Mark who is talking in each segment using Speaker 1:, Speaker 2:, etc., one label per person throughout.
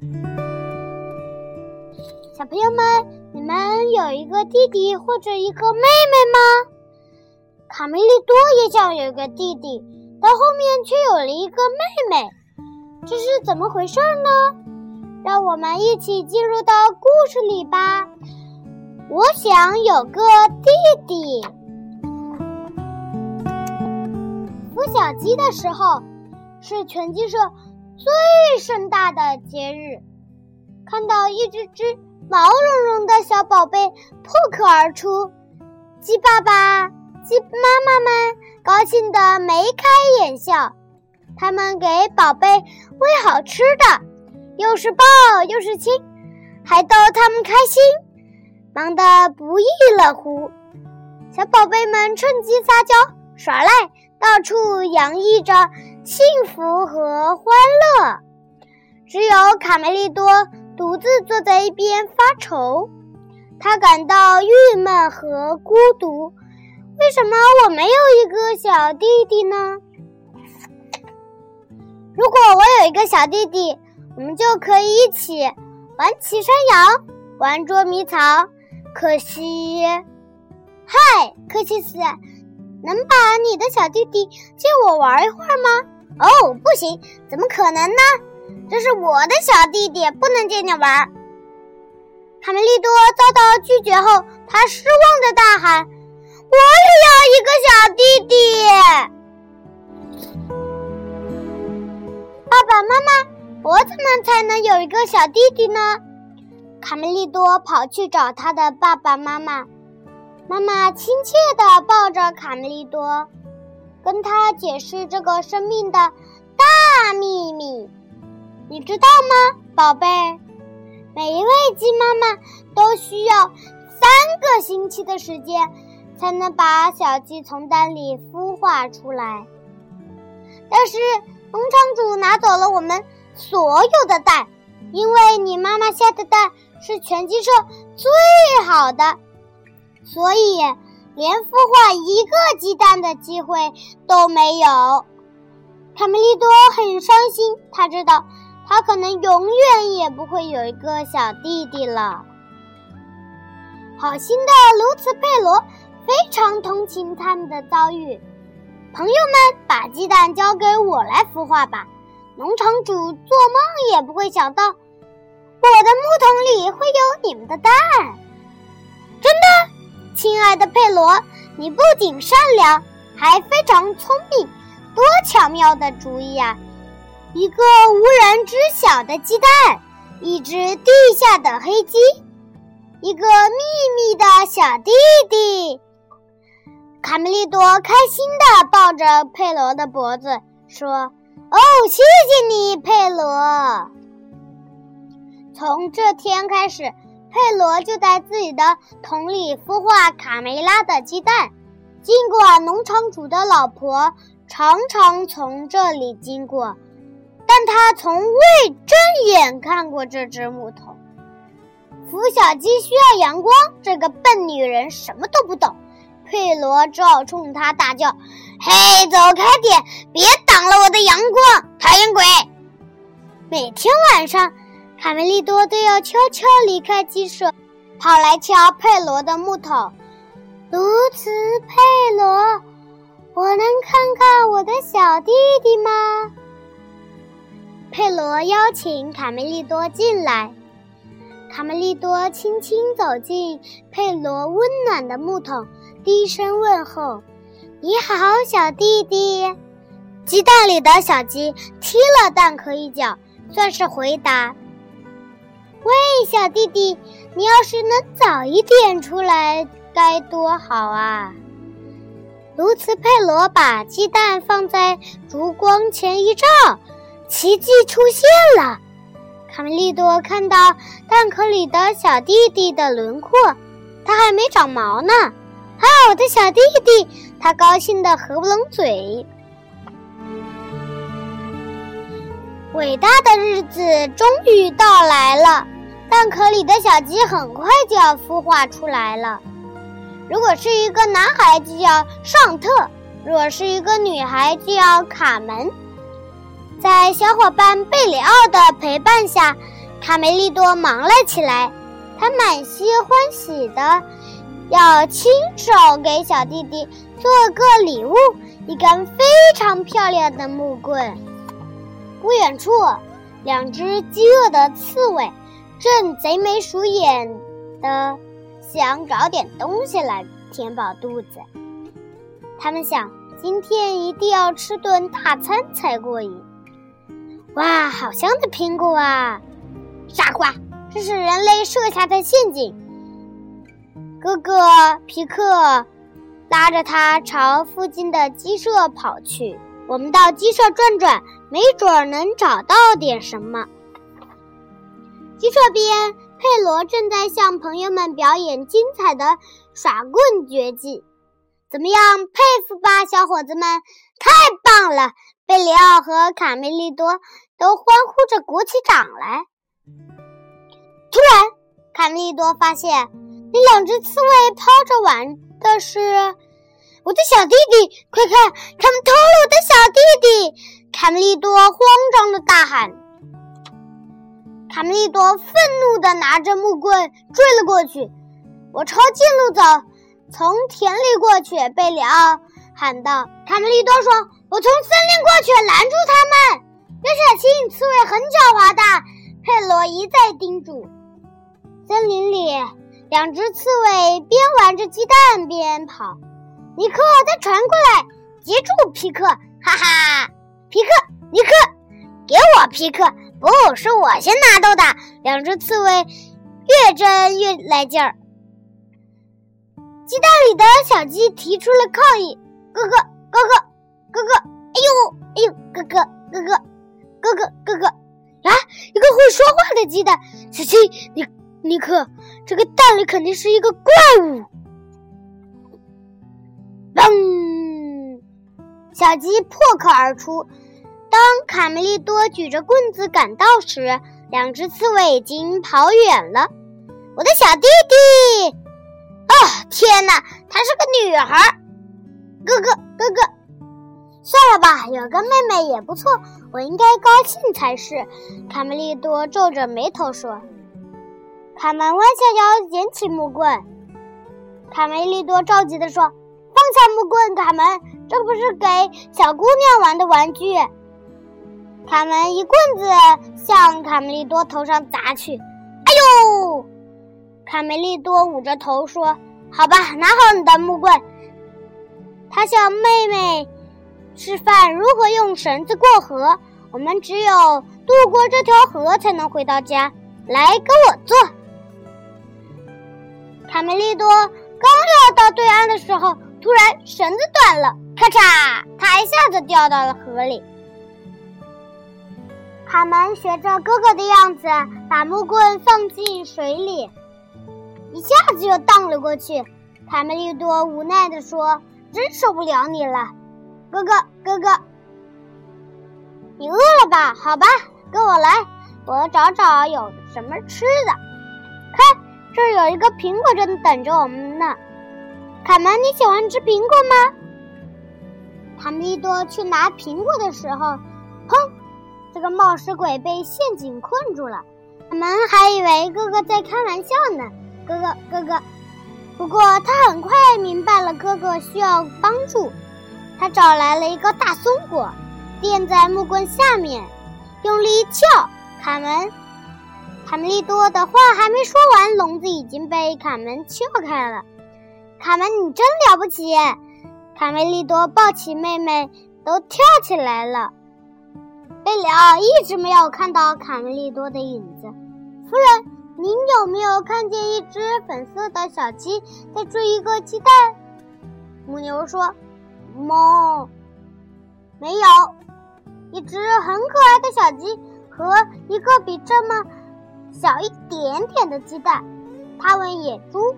Speaker 1: 小朋友们，你们有一个弟弟或者一个妹妹吗？卡梅利多也想有一个弟弟，但后面却有了一个妹妹，这是怎么回事呢？让我们一起进入到故事里吧。我想有个弟弟。孵小鸡的时候，是全鸡舍最盛大的节日。看到一只只毛茸茸的小宝贝破壳而出，鸡爸爸、鸡妈妈们高兴得眉开眼笑。他们给宝贝喂好吃的，又是抱又是亲，还逗他们开心，忙得不亦乐乎。小宝贝们趁机撒娇耍赖，到处洋溢着幸福和欢乐。只有卡梅利多。独自坐在一边发愁，他感到郁闷和孤独。为什么我没有一个小弟弟呢？如果我有一个小弟弟，我们就可以一起玩骑山羊、玩捉迷藏。可惜，嗨，柯西斯，能把你的小弟弟借我玩一会儿吗？哦，不行，怎么可能呢？这是我的小弟弟，不能借你玩。卡梅利多遭到拒绝后，他失望的大喊：“我也要一个小弟弟！”爸爸妈妈，我怎么才能有一个小弟弟呢？卡梅利多跑去找他的爸爸妈妈，妈妈亲切地抱着卡梅利多，跟他解释这个生命的大秘密。你知道吗，宝贝？每一位鸡妈妈都需要三个星期的时间，才能把小鸡从蛋里孵化出来。但是农场主拿走了我们所有的蛋，因为你妈妈下的蛋是全鸡舍最好的，所以连孵化一个鸡蛋的机会都没有。卡梅利多很伤心，他知道。他可能永远也不会有一个小弟弟了。好心的卢茨佩罗非常同情他们的遭遇。朋友们，把鸡蛋交给我来孵化吧。农场主做梦也不会想到，我的木桶里会有你们的蛋。真的，亲爱的佩罗，你不仅善良，还非常聪明，多巧妙的主意啊！一个无人知晓的鸡蛋，一只地下的黑鸡，一个秘密的小弟弟。卡梅利多开心地抱着佩罗的脖子说：“哦，谢谢你，佩罗。”从这天开始，佩罗就在自己的桶里孵化卡梅拉的鸡蛋。尽管农场主的老婆常常从这里经过。但他从未正眼看过这只木头。孵小鸡需要阳光，这个笨女人什么都不懂。佩罗只好冲她大叫：“嘿，走开点，别挡了我的阳光，讨厌鬼！”每天晚上，卡梅利多都要悄悄离开鸡舍，跑来敲佩罗的木头。如此，佩罗，我能看看我的小弟弟吗？佩罗邀请卡梅利多进来。卡梅利多轻轻走进佩罗温暖的木桶，低声问候：“你好，小弟弟。”鸡蛋里的小鸡踢了蛋壳一脚，算是回答：“喂，小弟弟，你要是能早一点出来，该多好啊！”卢茨佩罗把鸡蛋放在烛光前一照。奇迹出现了！卡梅利多看到蛋壳里的小弟弟的轮廓，他还没长毛呢。啊，我的小弟弟！他高兴得合不拢嘴。伟大的日子终于到来了，蛋壳里的小鸡很快就要孵化出来了。如果是一个男孩，就叫尚特；如果是一个女孩，就叫卡门。在小伙伴贝里奥的陪伴下，卡梅利多忙了起来，他满心欢喜的要亲手给小弟弟做个礼物——一根非常漂亮的木棍。不远处，两只饥饿的刺猬正贼眉鼠眼的想找点东西来填饱肚子。他们想，今天一定要吃顿大餐才过瘾。哇，好香的苹果啊！傻瓜，这是人类设下的陷阱。哥哥皮克拉着他朝附近的鸡舍跑去。我们到鸡舍转转，没准儿能找到点什么。鸡舍边，佩罗正在向朋友们表演精彩的耍棍绝技。怎么样，佩服吧，小伙子们！太棒了！贝里奥和卡梅利多都欢呼着鼓起掌来。突然，卡梅利多发现那两只刺猬抛着玩的是我的小弟弟！快看，他们偷了我的小弟弟！卡梅利多慌张的大喊。卡梅利多愤怒的拿着木棍追了过去。我抄近路走，从田里过去。贝里奥喊道：“卡梅利多说，我从森林过去，拦住他们。要小心，刺猬很狡猾的。”佩罗一再叮嘱。森林里，两只刺猬边玩着鸡蛋边跑。尼克，再传过来，接住皮克！哈哈，皮克，尼克，给我皮克！不是我先拿到的。两只刺猬越争越来劲儿。鸡蛋里的小鸡提出了抗议：“哥哥，哥哥，哥哥！哎呦，哎呦，哥哥，哥哥，哥哥，哥哥！啊，一个会说话的鸡蛋！小鸡，你。”尼克，这个蛋里肯定是一个怪物！嘣！小鸡破壳而出。当卡梅利多举着棍子赶到时，两只刺猬已经跑远了。我的小弟弟！哦，天哪，她是个女孩！哥哥，哥哥，算了吧，有个妹妹也不错，我应该高兴才是。卡梅利多皱着眉头说。卡门弯下腰捡起木棍，卡梅利多着急地说：“放下木棍，卡门，这不是给小姑娘玩的玩具。”卡门一棍子向卡梅利多头上砸去，“哎呦！”卡梅利多捂着头说：“好吧，拿好你的木棍。”他向妹妹示范如何用绳子过河。我们只有渡过这条河才能回到家。来，跟我做。卡梅利多刚要到对岸的时候，突然绳子断了，咔嚓，他一下子掉到了河里。卡门学着哥哥的样子，把木棍放进水里，一下子就荡了过去。卡梅利多无奈地说：“真受不了你了，哥哥，哥哥，你饿了吧？好吧，跟我来，我找找有什么吃的。看。”这儿有一个苹果正等着我们呢，卡门，你喜欢吃苹果吗？卡梅利多去拿苹果的时候，砰！这个冒失鬼被陷阱困住了。卡门还以为哥哥在开玩笑呢，哥哥，哥哥。不过他很快明白了哥哥需要帮助，他找来了一个大松果，垫在木棍下面，用力一撬，卡门。卡梅利多的话还没说完，笼子已经被卡门撬开了。卡门，你真了不起！卡梅利多抱起妹妹，都跳起来了。贝里奥一直没有看到卡梅利多的影子。夫人，您有没有看见一只粉色的小鸡在追一个鸡蛋？母牛说：“猫，没有。一只很可爱的小鸡和一个比这么……”小一点点的鸡蛋，他问野猪：“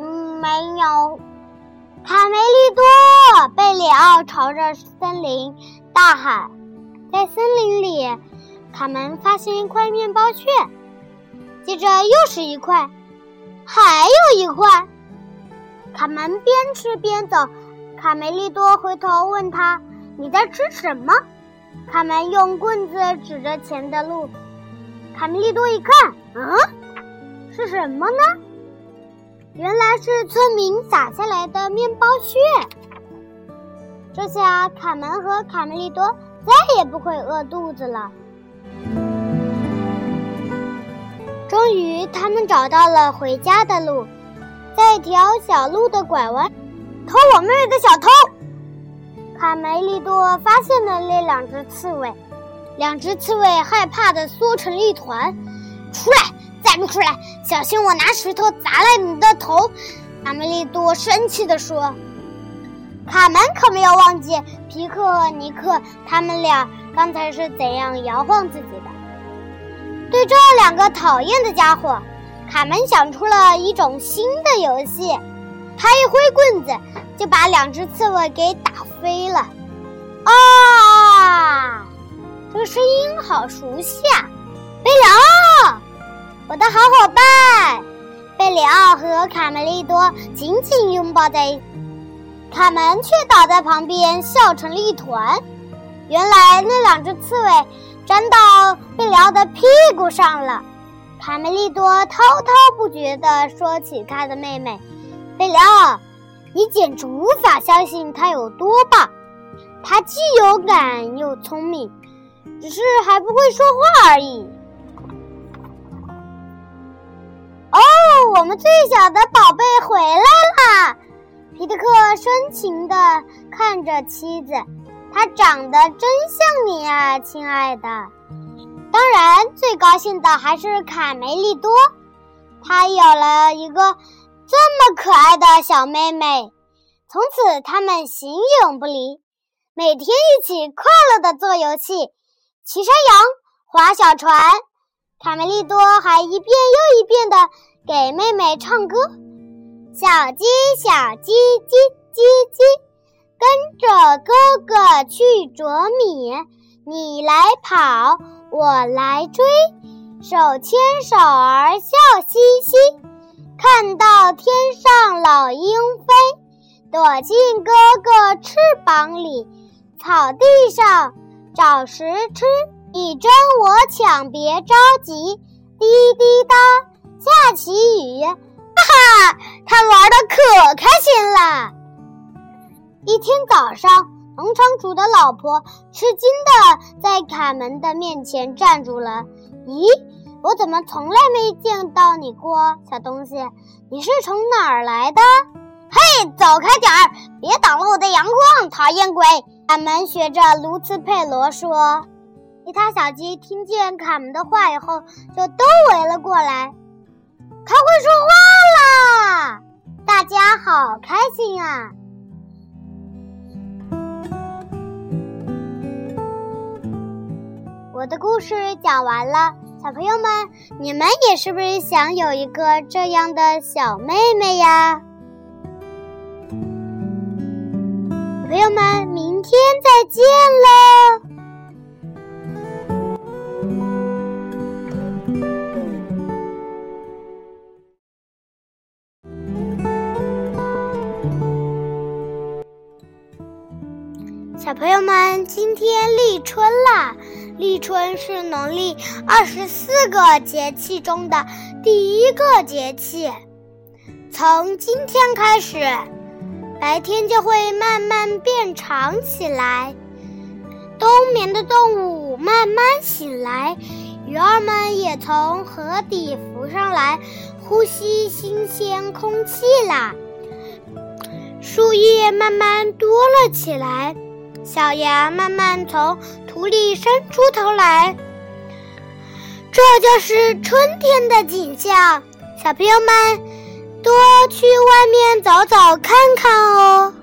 Speaker 1: 嗯，没有。”卡梅利多贝里奥朝着森林大喊：“在森林里，卡门发现一块面包屑，接着又是一块，还有一块。”卡门边吃边走。卡梅利多回头问他：“你在吃什么？”卡门用棍子指着前的路。卡梅利多一看，嗯，是什么呢？原来是村民撒下来的面包屑。这下卡门和卡梅利多再也不会饿肚子了。终于，他们找到了回家的路，在一条小路的拐弯，偷我妹妹的小偷。卡梅利多发现了那两只刺猬，两只刺猬害怕的缩成了一团。出来，再不出来，小心我拿石头砸了你的头！卡梅利多生气地说。卡门可没有忘记皮克和尼克他们俩刚才是怎样摇晃自己的。对这两个讨厌的家伙，卡门想出了一种新的游戏。他一挥棍子，就把两只刺猬给打飞了。啊，这个声音好熟悉啊！贝里奥，我的好伙伴！贝里奥和卡梅利多紧紧拥抱在，卡门却倒在旁边笑成了一团。原来那两只刺猬。粘到贝里奥的屁股上了。卡梅利多滔滔不绝地说起他的妹妹贝里奥，你简直无法相信她有多棒。她既勇敢又聪明，只是还不会说话而已。我们最小的宝贝回来了！皮特克深情地看着妻子。他长得真像你啊，亲爱的。当然，最高兴的还是卡梅利多，他有了一个这么可爱的小妹妹。从此，他们形影不离，每天一起快乐的做游戏，骑山羊、划小船。卡梅利多还一遍又一遍的给妹妹唱歌：“小鸡，小鸡，叽叽叽。”跟着哥哥去啄米，你来跑，我来追，手牵手儿笑嘻嘻。看到天上老鹰飞，躲进哥哥翅膀里，草地上找食吃。你争我抢，别着急，滴滴答，下起雨，哈哈，他玩的可开心了。一天早上，农场主的老婆吃惊的在卡门的面前站住了。咦，我怎么从来没见到你过，小东西？你是从哪儿来的？嘿，走开点儿，别挡了我的阳光，讨厌鬼！卡门学着卢茨佩罗说。其他小鸡听见卡门的话以后，就都围了过来。他会说话啦！大家好开心啊！我的故事讲完了，小朋友们，你们也是不是想有一个这样的小妹妹呀？朋友们，明天再见喽！小朋友们，今天立春啦！立春是农历二十四个节气中的第一个节气。从今天开始，白天就会慢慢变长起来，冬眠的动物慢慢醒来，鱼儿们也从河底浮上来，呼吸新鲜空气啦。树叶慢慢多了起来。小芽慢慢从土里伸出头来，这就是春天的景象。小朋友们，多去外面走走看看哦。